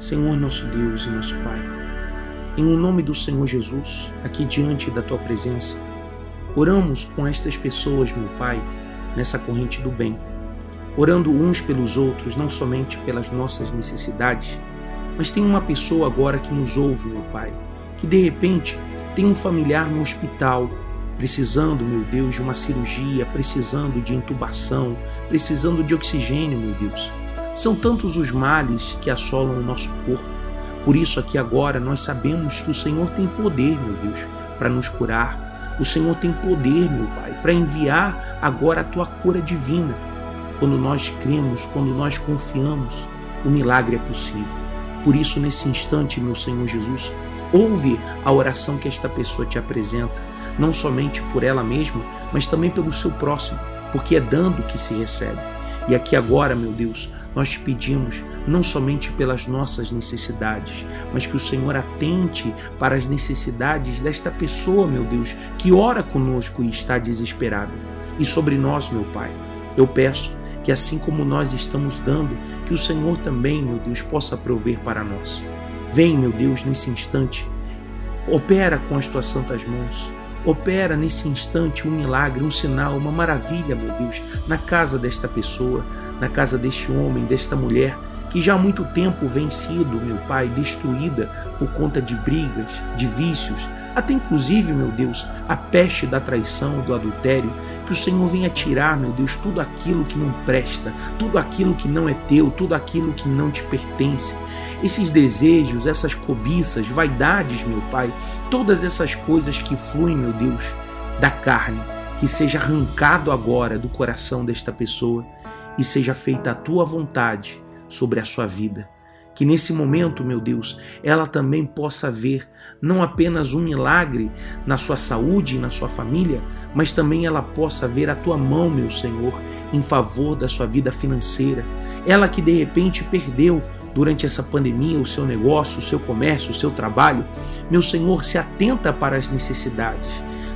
Senhor nosso Deus e nosso Pai, em o nome do Senhor Jesus, aqui diante da tua presença, oramos com estas pessoas, meu Pai, nessa corrente do bem, orando uns pelos outros, não somente pelas nossas necessidades, mas tem uma pessoa agora que nos ouve, meu Pai, que de repente tem um familiar no hospital, precisando, meu Deus, de uma cirurgia, precisando de intubação, precisando de oxigênio, meu Deus. São tantos os males que assolam o nosso corpo. Por isso, aqui agora, nós sabemos que o Senhor tem poder, meu Deus, para nos curar. O Senhor tem poder, meu Pai, para enviar agora a tua cura divina. Quando nós cremos, quando nós confiamos, o milagre é possível. Por isso, nesse instante, meu Senhor Jesus, ouve a oração que esta pessoa te apresenta, não somente por ela mesma, mas também pelo seu próximo, porque é dando que se recebe. E aqui agora, meu Deus, nós te pedimos não somente pelas nossas necessidades, mas que o Senhor atente para as necessidades desta pessoa, meu Deus, que ora conosco e está desesperada. E sobre nós, meu Pai, eu peço que assim como nós estamos dando, que o Senhor também, meu Deus, possa prover para nós. Vem, meu Deus, nesse instante, opera com as tuas santas mãos. Opera nesse instante um milagre, um sinal, uma maravilha, meu Deus, na casa desta pessoa, na casa deste homem, desta mulher que já há muito tempo vem sido, meu Pai, destruída por conta de brigas, de vícios, até inclusive, meu Deus, a peste da traição, do adultério, que o Senhor venha tirar, meu Deus, tudo aquilo que não presta, tudo aquilo que não é teu, tudo aquilo que não te pertence. Esses desejos, essas cobiças, vaidades, meu Pai, todas essas coisas que fluem, meu Deus, da carne, que seja arrancado agora do coração desta pessoa e seja feita a tua vontade sobre a sua vida que nesse momento, meu Deus, ela também possa ver não apenas um milagre na sua saúde e na sua família, mas também ela possa ver a tua mão, meu Senhor, em favor da sua vida financeira. Ela que de repente perdeu durante essa pandemia o seu negócio, o seu comércio, o seu trabalho, meu Senhor, se atenta para as necessidades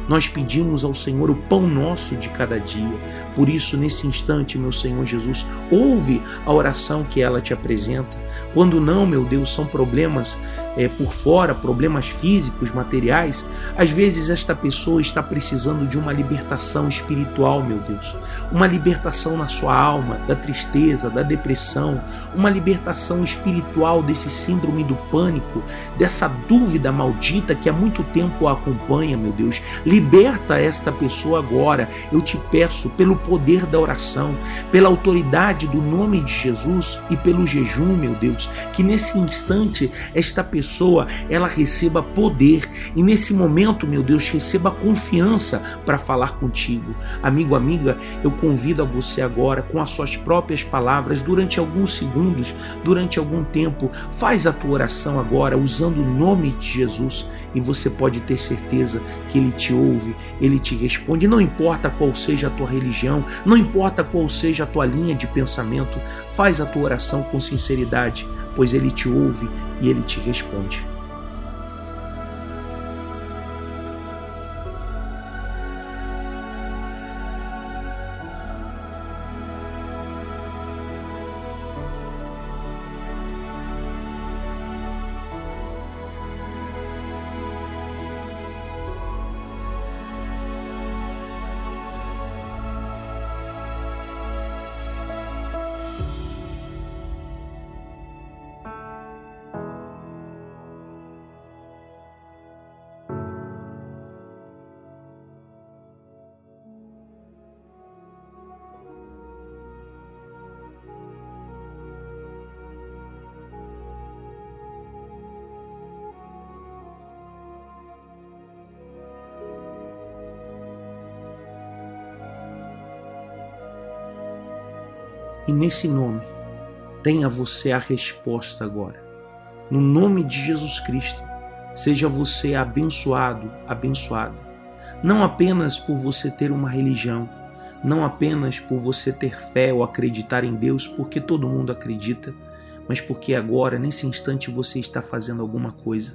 nós pedimos ao Senhor o pão nosso de cada dia. Por isso, nesse instante, meu Senhor Jesus, ouve a oração que ela te apresenta. Quando não, meu Deus, são problemas é, por fora, problemas físicos, materiais, às vezes esta pessoa está precisando de uma libertação espiritual, meu Deus. Uma libertação na sua alma, da tristeza, da depressão, uma libertação espiritual desse síndrome do pânico, dessa dúvida maldita que há muito tempo a acompanha, meu Deus. Liberta esta pessoa agora, eu te peço, pelo poder da oração, pela autoridade do nome de Jesus e pelo jejum, meu Deus, que nesse instante esta pessoa ela receba poder e nesse momento, meu Deus, receba confiança para falar contigo. Amigo, amiga, eu convido a você agora com as suas próprias palavras durante alguns segundos, durante algum tempo, faz a tua oração agora usando o nome de Jesus e você pode ter certeza que ele te ouve, ele te responde, não importa qual seja a tua religião, não importa qual seja a tua linha de pensamento, faz a tua oração com sinceridade pois ele te ouve e ele te responde. E nesse nome, tenha você a resposta agora. No nome de Jesus Cristo, seja você abençoado, abençoada. Não apenas por você ter uma religião, não apenas por você ter fé ou acreditar em Deus, porque todo mundo acredita, mas porque agora, nesse instante, você está fazendo alguma coisa.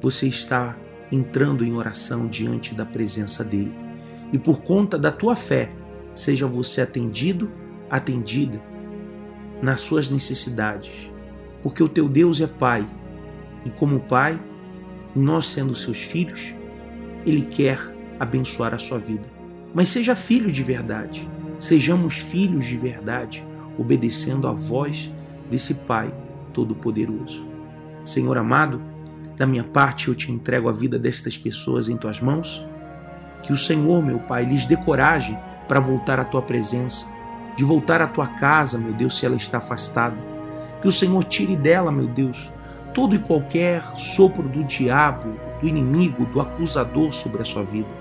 Você está entrando em oração diante da presença dele. E por conta da tua fé, seja você atendido atendida nas suas necessidades. porque o teu Deus é Pai, e como Pai, nós sendo seus filhos, Ele quer abençoar a sua vida. Mas seja filho de verdade, sejamos filhos de verdade, obedecendo à voz desse Pai Todo-Poderoso. Senhor amado, da minha parte eu te entrego a vida destas pessoas em tuas mãos. Que o Senhor, meu Pai, lhes dê coragem para voltar à tua presença, de voltar à tua casa, meu Deus, se ela está afastada. Que o Senhor tire dela, meu Deus, todo e qualquer sopro do diabo, do inimigo, do acusador sobre a sua vida.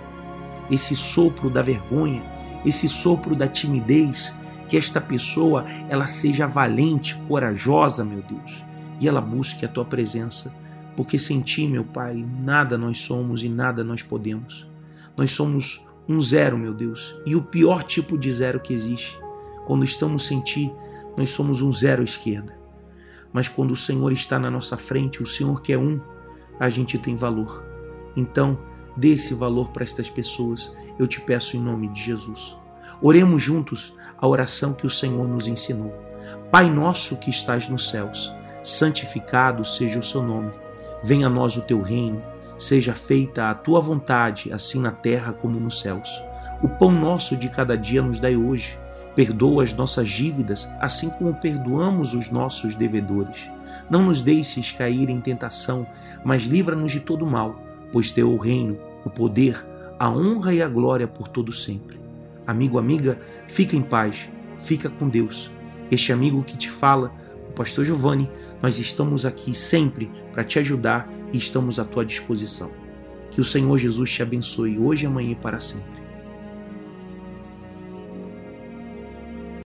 Esse sopro da vergonha, esse sopro da timidez, que esta pessoa ela seja valente, corajosa, meu Deus, e ela busque a tua presença, porque sem ti, meu Pai, nada nós somos e nada nós podemos. Nós somos um zero, meu Deus, e o pior tipo de zero que existe. Quando estamos sem ti, nós somos um zero à esquerda. Mas quando o Senhor está na nossa frente, o Senhor que é um, a gente tem valor. Então, dê esse valor para estas pessoas, eu te peço em nome de Jesus. Oremos juntos a oração que o Senhor nos ensinou. Pai nosso que estás nos céus, santificado seja o seu nome. Venha a nós o teu reino, seja feita a tua vontade, assim na terra como nos céus. O pão nosso de cada dia nos dai hoje. Perdoa as nossas dívidas, assim como perdoamos os nossos devedores. Não nos deixes cair em tentação, mas livra-nos de todo mal, pois teu é o reino, o poder, a honra e a glória por todo sempre. Amigo, amiga, fica em paz, fica com Deus. Este amigo que te fala, o pastor Giovanni, nós estamos aqui sempre para te ajudar e estamos à tua disposição. Que o Senhor Jesus te abençoe hoje, amanhã e para sempre.